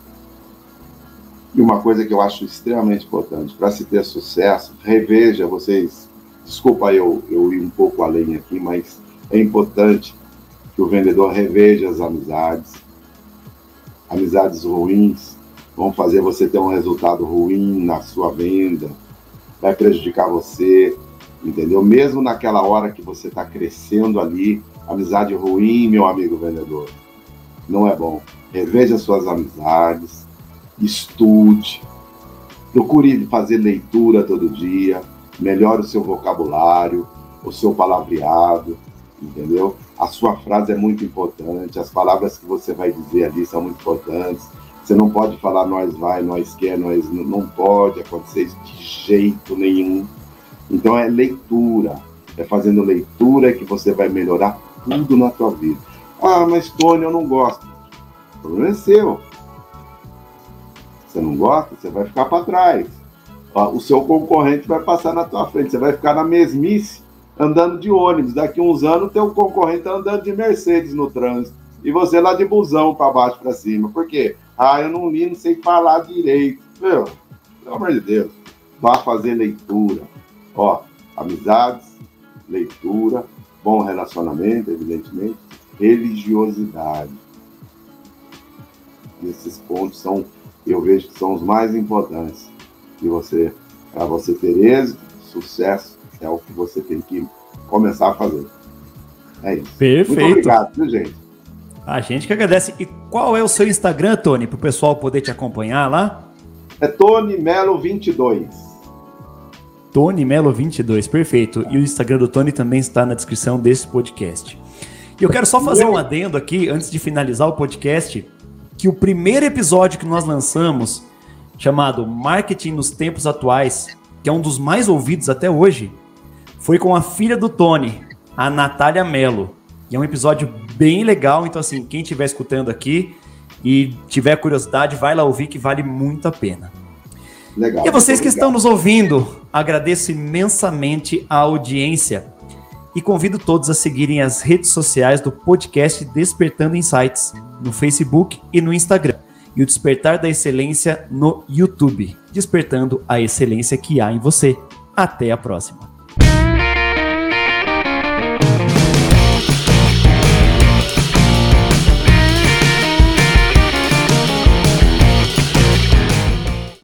E uma coisa que eu acho extremamente importante, para se ter sucesso, reveja, vocês Desculpa eu, eu ir um pouco além aqui, mas é importante que o vendedor reveja as amizades. Amizades ruins vão fazer você ter um resultado ruim na sua venda, vai prejudicar você, entendeu? Mesmo naquela hora que você está crescendo ali, amizade ruim, meu amigo vendedor, não é bom. Reveja suas amizades, estude, procure fazer leitura todo dia, melhore o seu vocabulário, o seu palavreado, entendeu? A sua frase é muito importante, as palavras que você vai dizer ali são muito importantes. Você não pode falar nós vai, nós quer, nós não pode acontecer isso de jeito nenhum. Então é leitura, é fazendo leitura que você vai melhorar tudo na tua vida. Ah, mas Tony, eu não gosto. O problema é seu. Você não gosta, você vai ficar para trás o seu concorrente vai passar na tua frente. Você vai ficar na mesmice andando de ônibus. Daqui uns anos, teu concorrente tá andando de Mercedes no trânsito. E você lá de busão para baixo para cima. Por quê? Ah, eu não li, não sei falar direito. Meu, pelo amor de Deus. Vá fazer leitura. Ó, amizades, leitura, bom relacionamento, evidentemente, religiosidade. Esses pontos são, eu vejo que são os mais importantes que você, para você ter êxito, sucesso, é o que você tem que começar a fazer. É isso. Perfeito. Muito obrigado, viu, gente? A gente que agradece. E qual é o seu Instagram, Tony, para o pessoal poder te acompanhar lá? É Tony Melo 22. Tony Melo 22, perfeito. E o Instagram do Tony também está na descrição desse podcast. E eu quero só fazer um adendo aqui, antes de finalizar o podcast, que o primeiro episódio que nós lançamos chamado Marketing nos Tempos Atuais, que é um dos mais ouvidos até hoje, foi com a filha do Tony, a Natália Mello. E é um episódio bem legal, então assim, quem estiver escutando aqui e tiver curiosidade, vai lá ouvir que vale muito a pena. Legal. E a vocês que legal. estão nos ouvindo, agradeço imensamente a audiência e convido todos a seguirem as redes sociais do podcast Despertando Insights no Facebook e no Instagram e o Despertar da Excelência no YouTube, despertando a excelência que há em você. Até a próxima.